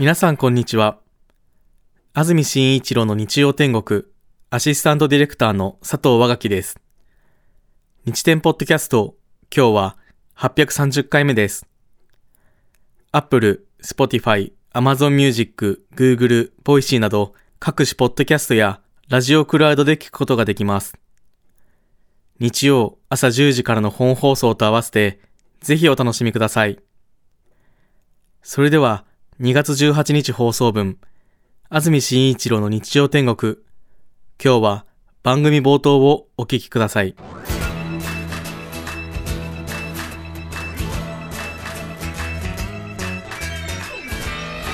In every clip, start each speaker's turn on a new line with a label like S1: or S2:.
S1: 皆さんこんにちは。安住紳一郎の日曜天国、アシスタントディレクターの佐藤和垣です。日天ポッドキャスト、今日は830回目です。Apple、Spotify、Amazon Music、Google、Voicy など各種ポッドキャストやラジオクラウドで聞くことができます。日曜朝10時からの本放送と合わせて、ぜひお楽しみください。それでは、2月18日放送分、安住紳一郎の日曜天国。今日は番組冒頭をお聞きください。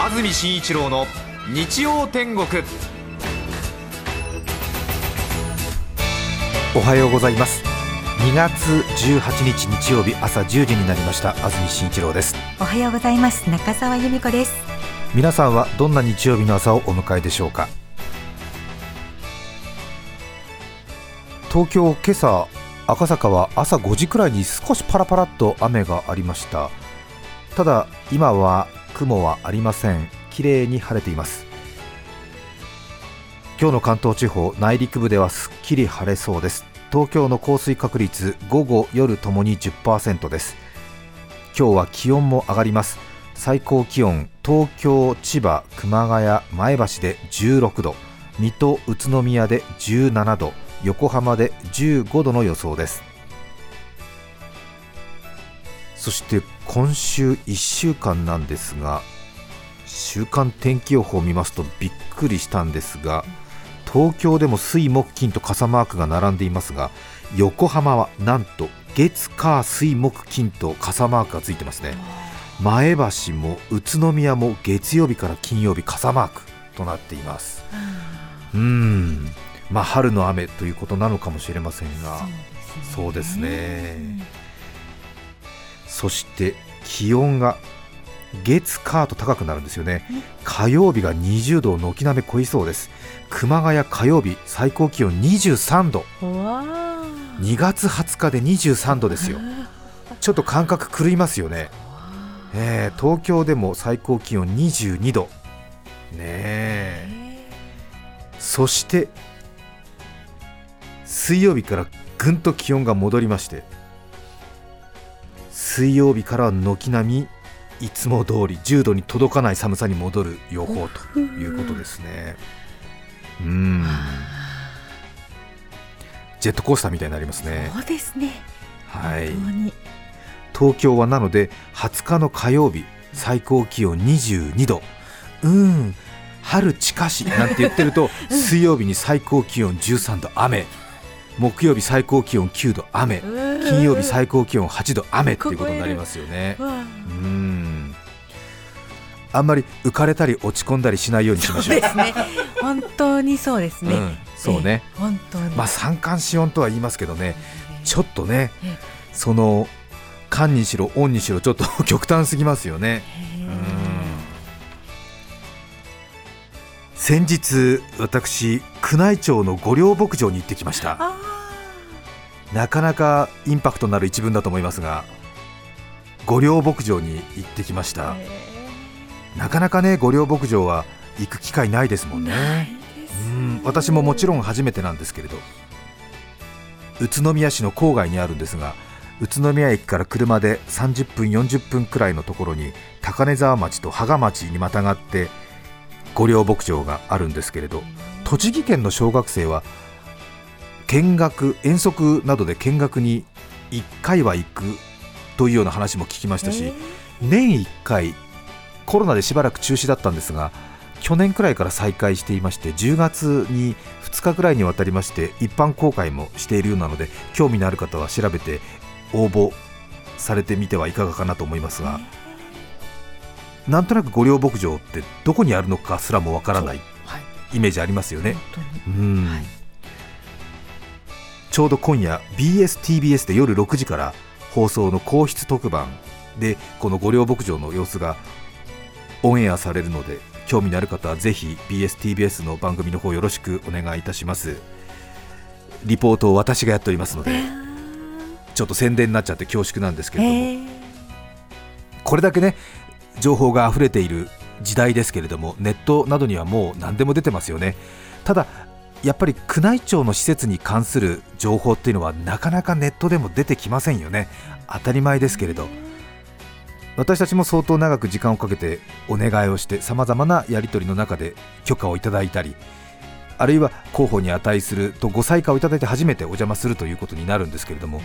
S2: 安住紳一郎の日曜天国。
S3: おはようございます2月18日日曜日朝10時になりました。安住紳一郎です。
S4: おはようございます。中澤由美子です。
S3: 皆さんはどんな日曜日の朝をお迎えでしょうか？東京今朝赤坂は朝5時くらいに少しパラパラっと雨がありました。ただ今は雲はありません。綺麗に晴れています。今日の関東地方内陸部ではすっきり晴れそうです東京の降水確率午後夜ともに10%です。今日は気温も上がります。最高気温東京千葉熊谷前橋で16度水戸宇都宮で17度横浜で15度の予想です。そして今週1週間なんですが週間天気予報を見ますとびっくりしたんですが東京でも水木金と傘マークが並んでいますが横浜はなんと月火水木金と傘マークがついてますね。前橋も宇都宮も月曜日から金曜日傘マークとなっています。うん。まあ春の雨ということなのかもしれませんがそうですね。そして気温が月火と高くなるんですよね。火曜日が20度を軒並み超えそうです。熊谷火曜日最高気温23度。2月20日で23度ですよ。ちょっと感覚狂いますよね、えー、東京でも最高気温22度。ねえ。そして水曜日からぐんと気温が戻りまして水曜日からは軒並みいつも通り10度に届かない寒さに戻る予報ということですね。うんジェットコースターみたいになりますね。
S4: そうですね。
S3: はい。東京はなので20日の火曜日最高気温22度。うん。春近しなんて言ってると 水曜日に最高気温13度雨。木曜日最高気温9度雨金曜日最高気温8度雨っていうことになりますよね。うんあんまり浮かれたり落ち込んだりしないようにしましょう。
S4: うね、本当にそうですね。うん、
S3: そうね。
S4: 本当に。
S3: まあ三寒四温とは言いますけどね、ちょっとね、その寒にしろ温にしろちょっと極端すぎますよね。先日私宮内庁の御料牧場に行ってきましたなかなかインパクトのある一文だと思いますが御料牧場に行ってきましたなかなかね御料牧場は行く機会ないですもんね。うん私ももちろん初めてなんですけれど。宇都宮市の郊外にあるんですが宇都宮駅から車で30分40分くらいのところに高根沢町と芳賀町にまたがって御料牧場があるんですけれど。栃木県の小学生は見学遠足などで見学に1回は行くというような話も聞きましたし、年1回コロナでしばらく中止だったんですが去年くらいから再開していまして10月に2日くらいにわたりまして一般公開もしているようなので興味のある方は調べて応募されてみてはいかがかなと思いますが、なんとなく御料牧場ってどこにあるのかすらもわからないイメージありますよね。うん、はい、ちょうど今夜 BSTBS で夜6時から放送の皇室特番でこの御料牧場の様子がオンエアされるので興味のある方はぜひ BSTBS の番組の方よろしくお願いいたします。リポートを私がやっておりますのでちょっと宣伝になっちゃって恐縮なんですけれども。これだけね情報が溢れている時代ですけれどもネットなどにはもう何でも出てますよね。ただやっぱり宮内庁の施設に関する情報っていうのはなかなかネットでも出てきませんよね。当たり前ですけれど私たちも相当長く時間をかけてお願いをしてさまざまなやり取りの中で許可をいただいたりあるいは候補に値するとご採火をいただいて初めてお邪魔するということになるんですけれども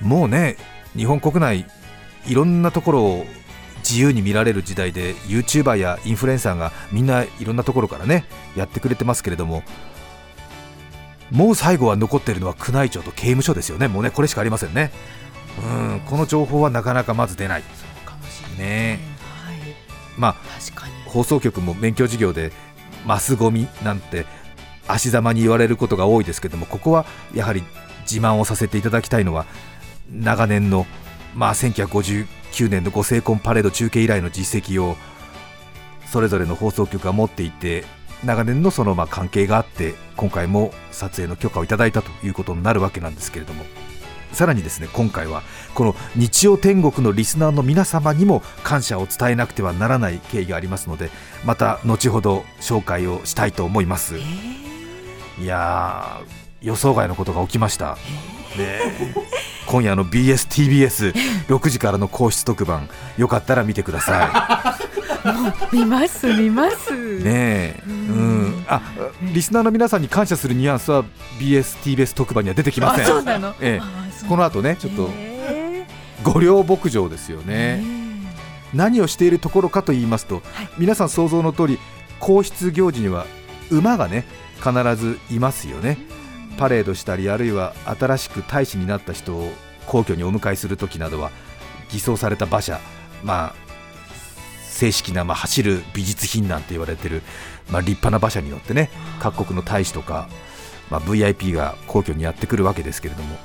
S3: もうね日本国内いろんなところを自由に見られる時代で YouTuber やインフルエンサーがみんないろんなところからねやってくれてますけれどももう最後は残っているのは宮内庁と刑務所ですよね。もうねこれしかありませんね。うんこの情報はなかなかまず出ないね
S4: はい。
S3: まあ。放送局も免許事業でマスゴミなんて足ざまに言われることが多いですけどもここはやはり自慢をさせていただきたいのは長年の、まあ、1959年のご成婚パレード中継以来の実績をそれぞれの放送局が持っていて長年のそのまあ関係があって今回も撮影の許可をいただいたということになるわけなんですけれどもさらにですね今回はこの日曜天国のリスナーの皆様にも感謝を伝えなくてはならない経緯がありますのでまた後ほど紹介をしたいと思います。いやー予想外のことが起きました。で今夜の BSTBS6 時からの皇室特番よかったら見てくださ
S4: 見ます見ます。
S3: いねえ。うん。あリスナーの皆さんに感謝するニュアンスは BSTBS 特番には出てきませ
S4: あ
S3: ん
S4: そうなの？
S3: ええ。この後ねちょっと
S4: へ
S3: 御料牧場ですよ
S4: え
S3: ね、何をしているところかと言いますと、皆さん想像の通り皇室行事には馬がね必ずいますよね。パレードしたりあるいは新しく大使になった人を皇居にお迎えする時などは偽装された馬車まあ正式な、まあ、走る美術品なんて言われてる、まあ、立派な馬車に乗ってね各国の大使とか、まあ、VIP が皇居にやってくるわけですけれども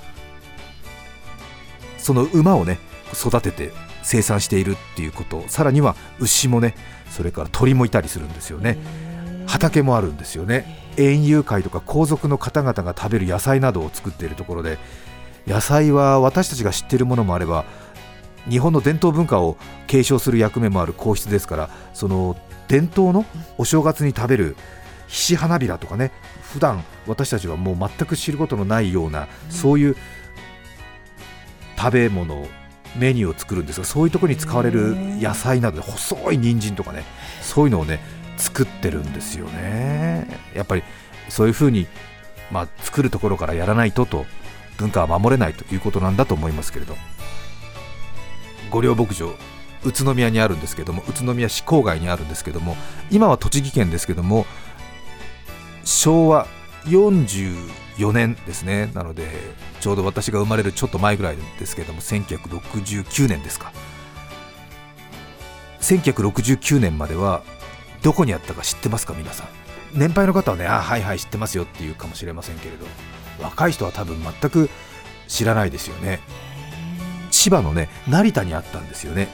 S3: その馬をね育てて生産しているっていうことさらには牛もねそれから鳥もいたりするんですよね。畑もあるんですよね。園遊会とか皇族の方々が食べる野菜などを作っているところで野菜は私たちが知っているものもあれば日本の伝統文化を継承する役目もある皇室ですからその伝統のお正月に食べるひし花びらとかね普段私たちはもう全く知ることのないような、そういう食べ物メニューを作るんですがそういうところに使われる野菜などで細い人参とかねそういうのをね作ってるんですよね。やっぱりそういうふうに、まあ、作るところからやらないとと文化は守れないということなんだと思いますけれど御料牧場宇都宮にあるんですけども宇都宮市郊外にあるんですけども今は栃木県ですけども昭和44年ですね。なのでちょうど私が生まれるちょっと前ぐらいですけども1969年ですか。1969年まではどこにあったか知ってますか皆さん？年配の方はねあはいはい知ってますよっていうかもしれませんけれど若い人は多分全く知らないですよね。千葉のね成田にあったんですよね。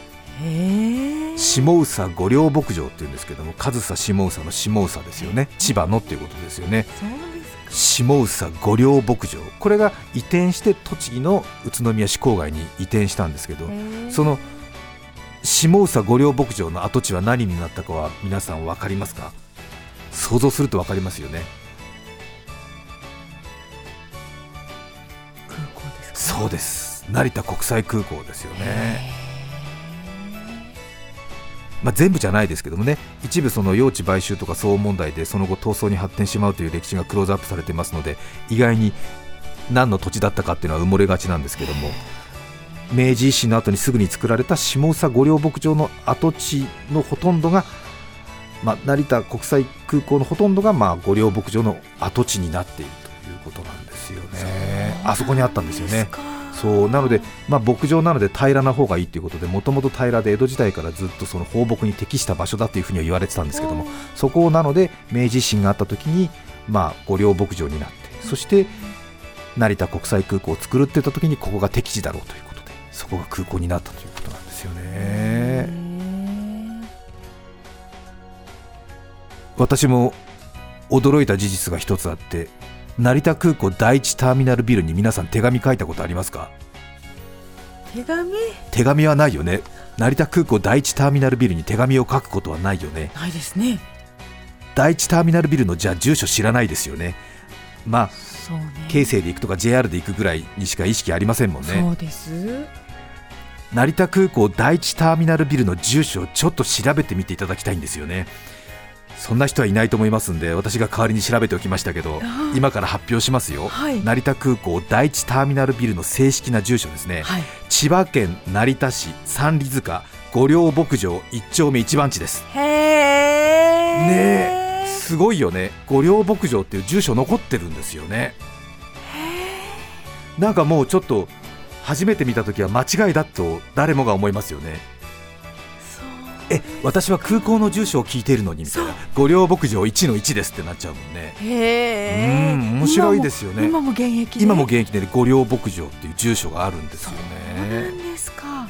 S3: 下宇佐御料牧場っていうんですけども上総下宇佐の下宇佐ですよね。千葉のっていうことですよね。
S4: そうですか。
S3: 下宇佐御料牧場。これが移転して栃木の宇都宮市郊外に移転したんですけどその下宇佐御料牧場の跡地は何になったかは皆さん分かりますか？想像すると分かりますよね。そうです成田国際空港ですよね。まあ、全部じゃないですけどもね一部その用地買収とか騒音問題でその後闘争に発展しまうという歴史がクローズアップされてますので意外に何の土地だったかっていうのは埋もれがちなんですけども明治維新の後にすぐに作られた下宇佐御料牧場の跡地のほとんどが、まあ、成田国際空港のほとんどがまあ御料牧場の跡地になっているということなんですよね。あそこにあったんですよねそうなので、まあ、牧場なので平らな方がいいということでもともと平らで江戸時代からずっとその放牧に適した場所だというふうには言われてたんですけどもそこをなので明治維新があった時に、まあ、御料牧場になってそして成田国際空港を作るって言った時にここが適地だろうということでそこが空港になったということなんですよね。私も驚いた事実が一つあって成田空港第一ターミナルビルに皆さん手紙書いたことありますか？
S4: 手紙？
S3: 手紙はないよね。成田空港第一ターミナルビルに手紙を書くことはないよね。
S4: ないですね。
S3: 第一ターミナルビルのじゃあ住所知らないですよね。まあ
S4: ね。
S3: 京成で行くとか JR で行くぐらいにしか意識ありませんもんね。
S4: そうです。
S3: 成田空港第一ターミナルビルの住所をちょっと調べてみていただきたいんですよねそんな人はいないと思いますんで私が代わりに調べておきましたけど
S4: あ
S3: 今から発表しますよ、
S4: はい。
S3: 成田空港第一ターミナルビルの正式な住所ですね、
S4: はい。
S3: 千葉県成田市三里塚五稜牧場一丁目一番地です。
S4: へえ
S3: ねえすごいよね。五稜牧場っていう住所残ってるんですよね。なんかもうちょっと初めて見た時は間違いだと誰もが思いますよねえ私は空港の住所を聞いているのにみたいな。五稜牧場1の1ですってなっちゃうもんね。
S4: へえ。
S3: うん面白いですよね。
S4: 今も現役で？
S3: 今も現役で五稜牧場っていう住所があるんですよ
S4: そうな
S3: ね
S4: んですか。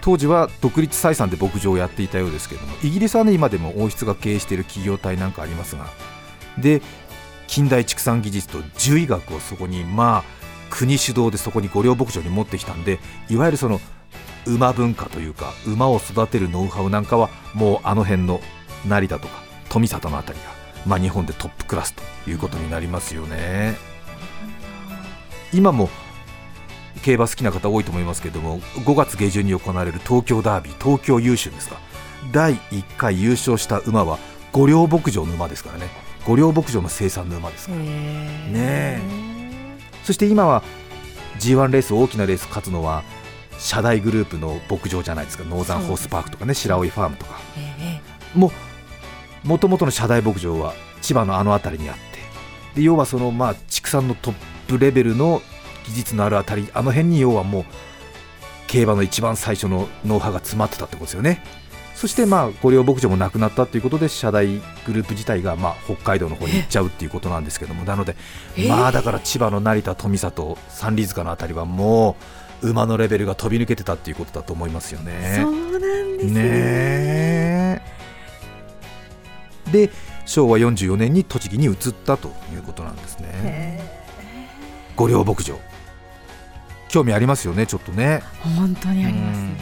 S3: 当時は独立採算で牧場をやっていたようですけどもイギリスはね今でも王室が経営している企業体なんかありますがで近代畜産技術と獣医学をそこにまあ国主導でそこに御陵牧場に持ってきたんでいわゆるその馬文化というか馬を育てるノウハウなんかはもうあの辺の成田とか富里のあたりが、まあ、日本でトップクラスということになりますよね。今も競馬好きな方多いと思いますけれども5月下旬に行われる東京ダービー東京優秀ですか。第1回優勝した馬は御陵牧場の馬ですからね。御陵牧場の生産の馬ですから。ねそして今は G1 レース大きなレース勝つのは社大グループの牧場じゃないですか。ノーザンホースパークとかね。白老ファームとか。
S4: え
S3: ももともとの社大牧場は千葉のあの辺りにあって。で要はそのまあ畜産のトップレベルの技術のあるあたりあの辺に要はもう競馬の一番最初のノウハウが詰まってたってことですよね。そしてまあ御陵牧場もなくなったということで社大グループ自体がまあ北海道の方に行っちゃうっていうことなんですけども。なので
S4: え。
S3: まあだから千葉の成田富里三里塚のあたりはもう馬のレベルが飛び抜けてたっていうことだと思いますよ
S4: え
S3: ね。
S4: そうなんですね
S3: ねえ。で昭和44年に栃木に移ったということなんですね。
S4: へ
S3: 御陵牧場。興味ありますよねちょっとね。
S4: え本当にあります
S3: うん。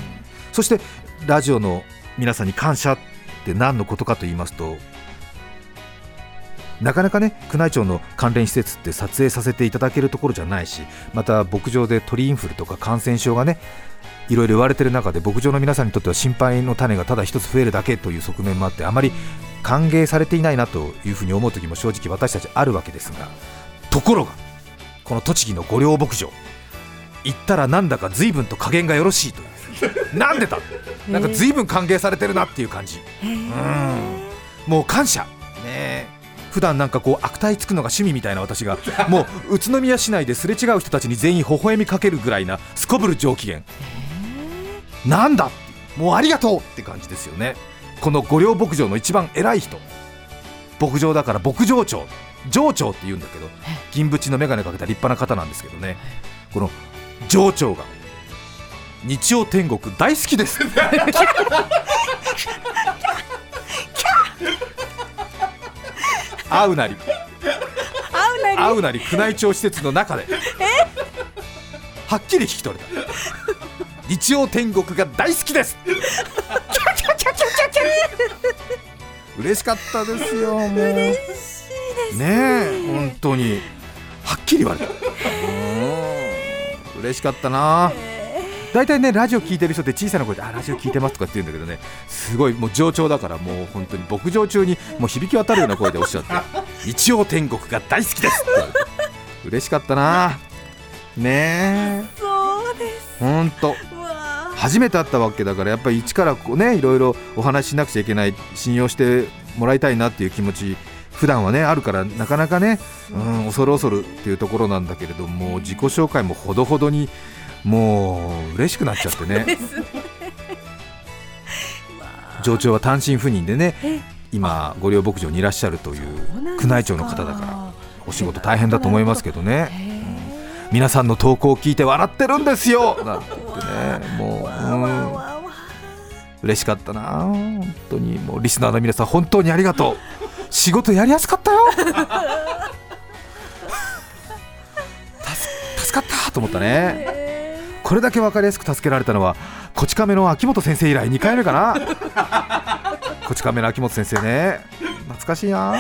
S3: そしてラジオの皆さんに感謝って何のことかと言いますとなかなかね宮内庁の関連施設って撮影させていただけるところじゃないしまた牧場で鳥インフルとか感染症がねいろいろ言われてる中で牧場の皆さんにとっては心配の種がただ一つ増えるだけという側面もあってあまり歓迎されていないなというふうに思う時も正直私たちあるわけですがところがこの栃木の御陵牧場行ったらなんだか随分と加減がよろしいという。なんでだ？なんか随分歓迎されてるなっていう感じ。うん。もう感謝。ねえ普段なんかこう悪態つくのが趣味みたいな私がもう宇都宮市内ですれ違う人たちに全員微笑みかけるぐらいなすこぶる上機嫌。なんだもうありがとうって感じですよね。この御陵牧場の一番偉い人。牧場だから牧場長。上長って言うんだけど銀縁の眼鏡かけた立派な方なんですけどね。この上長が日曜天国大好きです会うなり。
S4: 合うなり？
S3: 会うなり宮内庁施設の中で。はっきり聞き取れた。日曜天国が大好きです。嬉しかったですよもう。嬉しいです。ねえ本当に。はっきり言われた。うん嬉しかったな大体ねラジオ聞いてる人って小さな声であラジオ聞いてますとかって言うんだけどねすごいもう上長だからもう本当に牧場中にもう響き渡るような声でおっしゃって 日曜天国が大好きです嬉しかったな。ねえ。
S4: そうです。
S3: 本当。初めて会ったわけだからやっぱり一からこうねいろいろお話ししなくちゃいけない信用してもらいたいなっていう気持ち普段はねあるからなかなかね、うん、恐る恐るっていうところなんだけれども自己紹介もほどほどにもう嬉しくなっちゃってね。上長は単身赴任でね
S4: え
S3: 今御陵牧場にいらっしゃるという宮内庁の方だからお仕事大変だと思いますけどね。皆さんの投稿を聞いて笑ってるんですよ。なんて言ってねもう、嬉しかったな。本当にもうリスナーの皆さん本当にありがとう。仕事やりやすかったよ。助助かったと思ったねこれだけ分かりやすく助けられたのはこち亀の秋元先生以来2回目かな。こち亀の秋元先生ね。懐かしいな。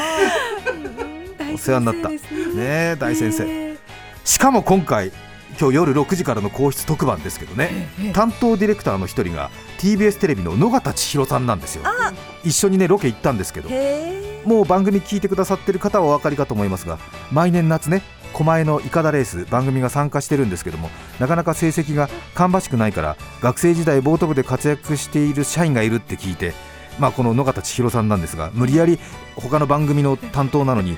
S3: お世話になった。ねえ大先生。しかも今回今日夜6時からの皇室特番ですけどね。担当ディレクターの一人が TBS テレビの野方千尋さんなんですよ。一緒にねロケ行ったんですけど。
S4: へ
S3: もう番組聞いてくださってる方はお分かりかと思いますが毎年夏ね狛江のイカダレース番組が参加してるんですけどもなかなか成績が芳しくないから学生時代ボート部で活躍している社員がいるって聞いてまあこの野方千尋さんなんですが無理やり他の番組の担当なのに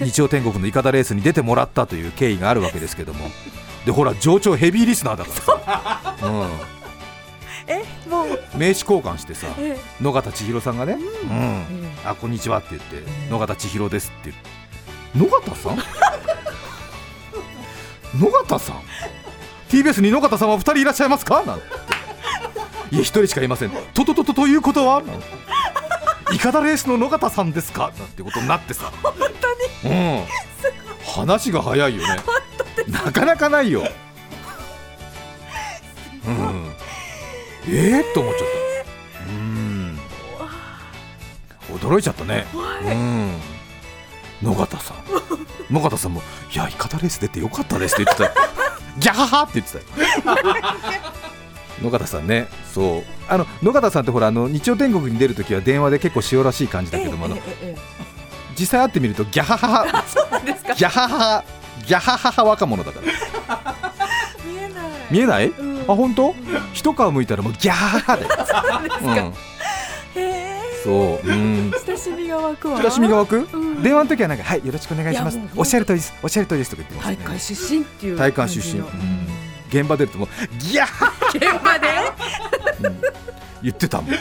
S3: 日曜天国のイカダレースに出てもらったという経緯があるわけですけども。でほら上長ヘビーリスナーだからさ、うん、
S4: えもう。
S3: 名刺交換してさ
S4: え
S3: 野方千尋さんがね、うん。
S4: え
S3: あこんにちはって言って野方千尋ですって言って。野方さん？野方さん？TBS に野方さんは2人いらっしゃいますか？なんて。いや1人しかいません。ととととということは？なんて。イカダレースの野方さんですか？なんてことになってさ。本当に。うん。話が早いよね。なかなかないよ。うん。えー、と思っちゃった。うん。驚いちゃったね。うん野方さん。野方さんも「いやイカダレース出てよかったです」って言ってた。よ ギャハハって言ってたよ。野方さんねそう。あの野方さんってほらあの日曜天国に出るときは電話で結構塩らしい感じだけども、
S4: えええ
S3: 実際会ってみるとギャハハハ。ギャハハハギャハハハ若者だから。
S4: 見えない。
S3: 見えない、
S4: うん。
S3: あ本当？一皮むいたらもうギャハハハだよ、うん、そう。うん。
S4: 親しみが湧くわ。
S3: 親しみが湧く、
S4: ん。
S3: 電話の時はなんかはいよろしくお願いします。おっしゃる通りです。おっしゃる通りですとか言ってますね。
S4: 大会出身っていう
S3: 大会出身、うん。現場出るともうギャー！
S4: 現場で？
S3: 言ってたもん、うん。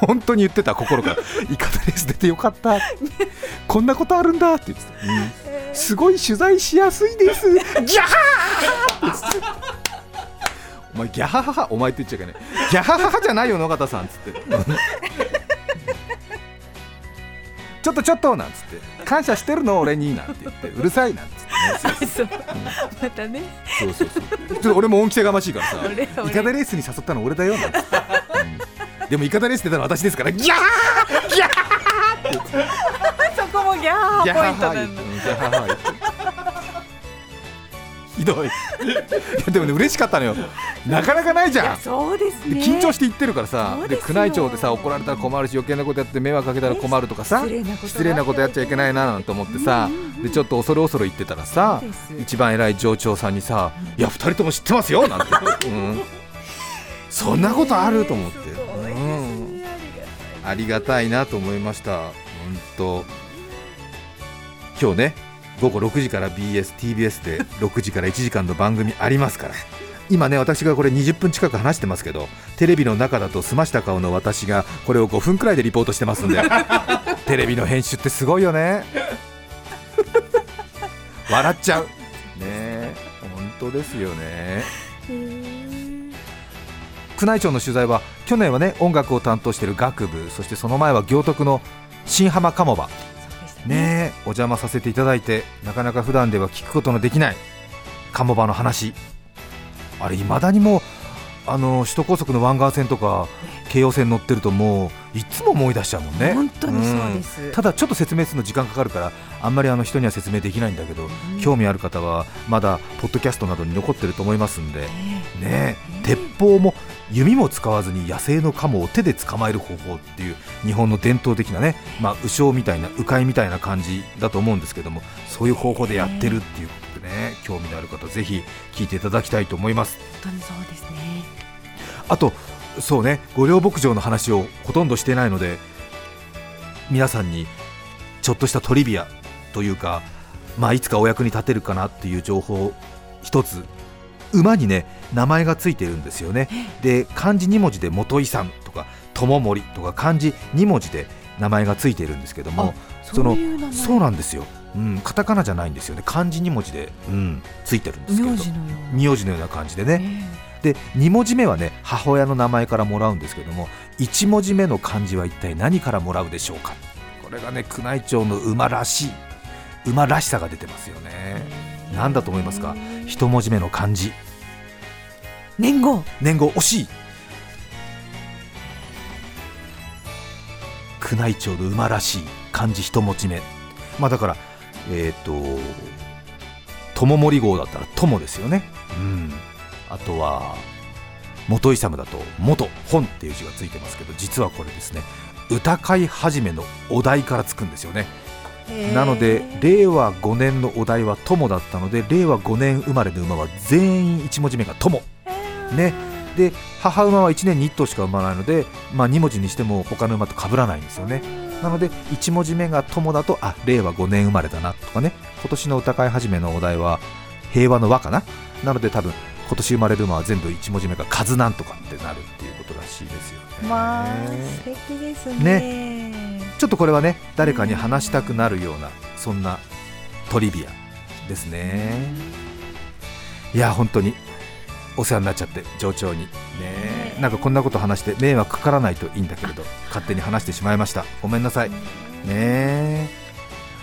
S3: 本当に言ってた心から。イカダレース出てよかった。こんなことあるんだって言ってた、うん。すごい取材しやすいです。ギャーお前ギャハハハお前って言っちゃいけない。ギャハハハじゃないよ野方さんっつって。ちょっとちょっとなんつって。感謝してるの俺になんて言って。うるさいなんつって。ね
S4: そう。またね。
S3: そうそうそう。ちょっと俺も恩着せがましいからさ。
S4: 俺
S3: イカダレースに誘ったの俺だよなんつって、うん。でもイカダレース出たの私ですから。ギャーギャー
S4: そこもギャー
S3: ギャ
S4: ポイント
S3: ー
S4: なんだ。
S3: ギャー言ってひどい。でもね嬉しかったのよ。なかなかないじゃん。
S4: そうですね。
S3: で緊張して言ってるからさ。
S4: で
S3: 宮内庁でさ怒られたら困るし余計なことやって迷惑かけたら困るとかさ。
S4: 失礼なこと
S3: 失礼なことやっちゃいけないななんて思ってさ。でちょっと恐る恐る言ってたらさ一番偉い上長さんにさ「いや2人とも知ってますよ」なんて。うん、そんなことあると思って、うん、
S4: ね
S3: ありがたいなと思いました。本当。今日ね午後6時から BSTBS で6時から1時間の番組ありますから。今ね私がこれ20分近く話してますけどテレビの中だと澄ました顔の私がこれを5分くらいでリポートしてますんで テレビの編集ってすごいよね。笑っちゃう。ねえ本当ですよね。宮内庁の取材は去年はね音楽を担当している楽部そしてその前は行徳の新浜鴨場ねえお邪魔させていただいてなかなか普段では聞くことのできない鴨場の話。あれいまだにもうあの首都高速の湾岸線とか京葉線乗ってるともういつも思い出しちゃうもんね。
S4: 本当にそうです。
S3: んただちょっと説明するの時間かかるからあんまりあの人には説明できないんだけど、興味ある方はまだポッドキャストなどに残ってると思いますんで。ねえ。鉄砲も弓も使わずに野生のカモを手で捕まえる方法っていう日本の伝統的なね、まあ、鵜匠みたいな鵜飼いみたいな感じだと思うんですけどもそういう方法でやってるっていうことでね興味のある方ぜひ聞いていただきたいと思います。
S4: 本当にそうですね。
S3: あとそうね御料牧場の話をほとんどしてないので皆さんにちょっとしたトリビアというか、まあ、いつかお役に立てるかなっていう情報一つ馬にね名前がついてるんですよね。で漢字2文字で元井さんとか友森とか漢字2文字で名前がついているんですけどもその
S4: そう
S3: なんですよ、うん、カタカナじゃないんですよね。漢字2文字で、うん、ついてるんですけど。
S4: 名字のような。
S3: 名字のような感じでね。
S4: ね
S3: で2文字目はね母親の名前からもらうんですけども1文字目の漢字は一体何からもらうでしょうか。これがね宮内庁の馬らしい馬らしさが出てますよね何だと思いますか？一文字目の漢字。
S4: 年号。
S3: 年号惜しい。宮内庁の馬らしい。漢字一文字目。まあだからえっ、と友森号だったら友ですよね。うん。あとは元勇だと元本っていう字がついてますけど実はこれですね歌会始めのお題からつくんですよねなので令和5年のお題は友だったので令和5年生まれの馬は全員1文字目が友。ね。で母馬は1年に1頭しか産まないので、まあ、2文字にしても他の馬と被らないんですよね。なので1文字目が友だとあ令和5年生まれだなとかね。今年の歌会始めのお題は平和の和かな。なので多分今年生まれる馬は全部1文字目が数なんとかってなるっていうことらしいですよね。
S4: まあ素敵ですね
S3: ちょっとこれはね誰かに話したくなるようなそんなトリビアですね。いや本当にお世話になっちゃって上長に。ねなんかこんなこと話して迷惑かからないといいんだけれど勝手に話してしまいました。ごめんなさい。ね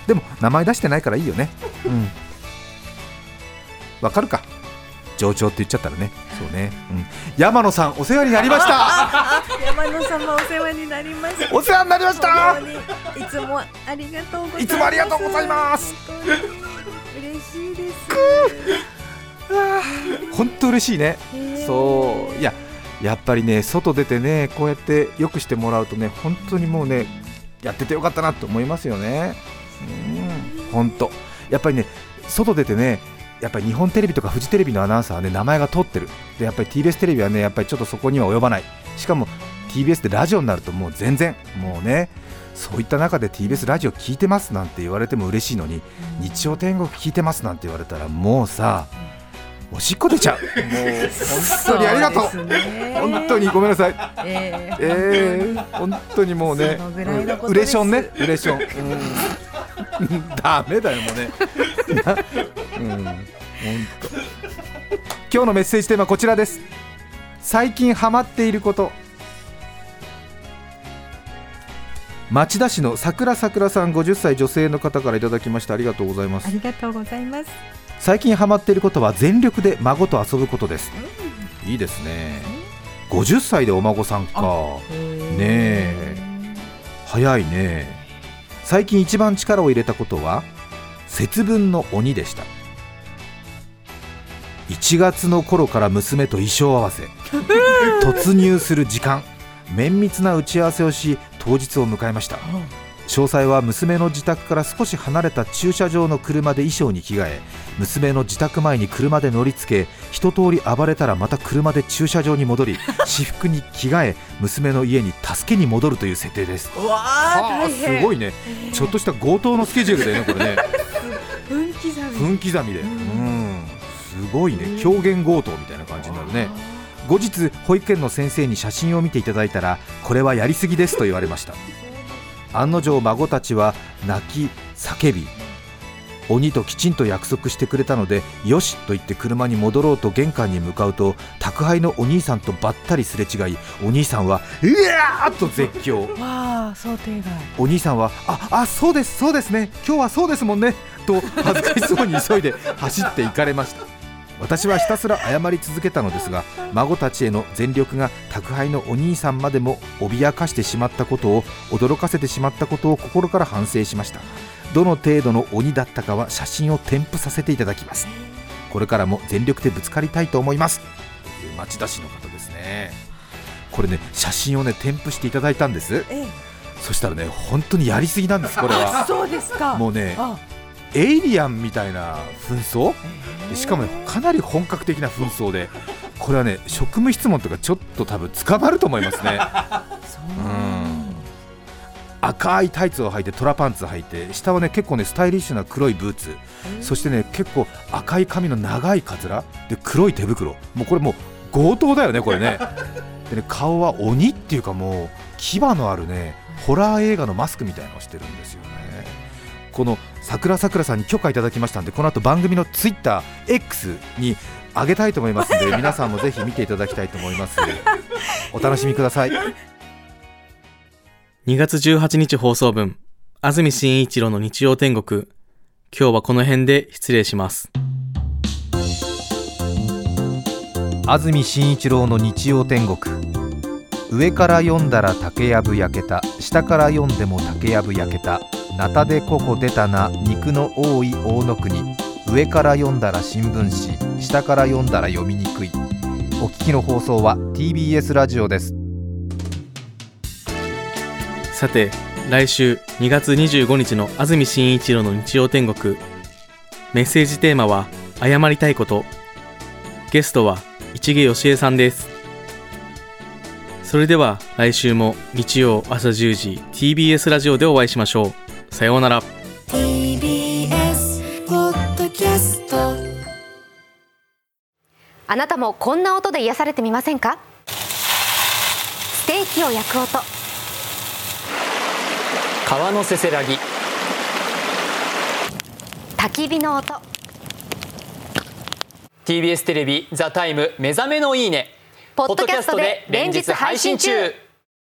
S3: でも名前出してないからいいよね。うん。わかるか上長って言っちゃったらね。そうね、うん、山野さんお世話になりました。
S4: 山野様お世話になりました
S3: お世話になりました。
S4: いつもありがとうございます。
S3: いつもありがとうございます。
S4: 嬉しいです。
S3: 本当嬉しいね。そう。いややっぱりね外出てねこうやってよくしてもらうとね本当にもうねやっててよかったなと思いますよね。うん。本当。やっぱりね外出てねやっぱり日本テレビとかフジテレビのアナウンサーはね名前が通ってる。でやっぱり TBS テレビはねやっぱりちょっとそこには及ばない。しかも TBS でラジオになるともう全然もうねそういった中で TBS ラジオ聞いてますなんて言われても嬉しいのに日曜天国聞いてますなんて言われたらもうさおしっこ出ちゃう。もう本当にありがとう。
S4: そう
S3: 本当にごめんなさい。
S4: えー
S3: えー、本当にもうねうんウレションね。ウレション、うん、ダメだよもうね。なうん今日のメッセージテーマはこちらです。最近ハマっていること。町田市の桜桜さん50歳女性の方からいただきましたありがとうございます。
S4: ありがとうございます。
S3: 最近ハマっていることは全力で孫と遊ぶことです、いいですね。50歳でお孫さんか。ねえ。早いね最近一番力を入れたことは節分の鬼でした。1月の頃から娘と衣装合わせ 突入する時間綿密な打ち合わせをし当日を迎えました詳細は娘の自宅から少し離れた駐車場の車で衣装に着替え娘の自宅前に車で乗り付け一通り暴れたらまた車で駐車場に戻り 私服に着替え娘の家に助けに戻るという設定です。
S4: わあ
S3: すごいね。ちょっとした強盗のスケジュールだよねこれね。
S4: 分刻み
S3: 分刻みで。うん。すごいね。狂言強盗みたいな感じになるね。後日保育園の先生に写真を見ていただいたらこれはやりすぎですと言われました案の定孫たちは泣き叫び鬼ときちんと約束してくれたのでよしと言って車に戻ろうと玄関に向かうと宅配のお兄さんとばったりすれ違いお兄さんはうわーっと絶叫。
S4: わあ想定外。
S3: お兄さんはああそうですそうですね。今日はそうですもんね。と恥ずかしそうに急いで走って行かれました私はひたすら謝り続けたのですが孫たちへの全力が宅配のお兄さんまでも脅かしてしまったことを驚かせてしまったことを心から反省しました。どの程度の鬼だったかは写真を添付させていただきます。これからも全力でぶつかりたいと思います。という町田市の方ですね。これね写真をね添付していただいたんです。
S4: え
S3: そしたらね本当にやりすぎなんですこれ
S4: え
S3: は
S4: そうですか。
S3: もうね
S4: あ
S3: エイリアンみたいな紛争？でしかもねかなり本格的な紛争でこれはね職務質問とかちょっと多分捕まると思いますね。
S4: そ う
S3: うん。赤いタイツを履いてトラパンツ履いて下はね結構ねスタイリッシュな黒いブーツ。そしてね結構赤い髪の長いカツラ。で黒い手袋。もうこれもう強盗だよねこれね。でね顔は鬼っていうかもう牙のあるねホラー映画のマスクみたいなのをしてるんですよねこの桜桜さんに許可いただきましたんでこの後番組のツイッター X にあげたいと思いますので 皆さんもぜひ見ていただきたいと思います。お楽しみください。
S1: 2月18日放送分安住紳一郎の日曜天国。今日はこの辺で失礼します。
S3: 安住紳一郎の日曜天国。上から読んだら竹やぶ焼けた。下から読んでも竹やぶ焼けた。ナタでここ出たな。肉の多い大野国。上から読んだら新聞紙。下から読んだら読みにくい。お聞きの放送は TBS ラジオです。
S1: さて来週2月25日の安住紳一郎の日曜天国。メッセージテーマは謝りたいこと。ゲストは市毛よしえさんです。それでは来週も日曜朝10時 TBS ラジオでお会いしましょう。さようなら。
S5: TBS ポッドキャスト。
S6: あなたもこんな音で癒されてみませんか？ステーキを焼く音。
S7: 川のせせらぎ。
S6: 焚き火の音。
S7: TBS テレビ「ザタイム目覚めのいいね」
S6: ポッドキャストで連日配信中。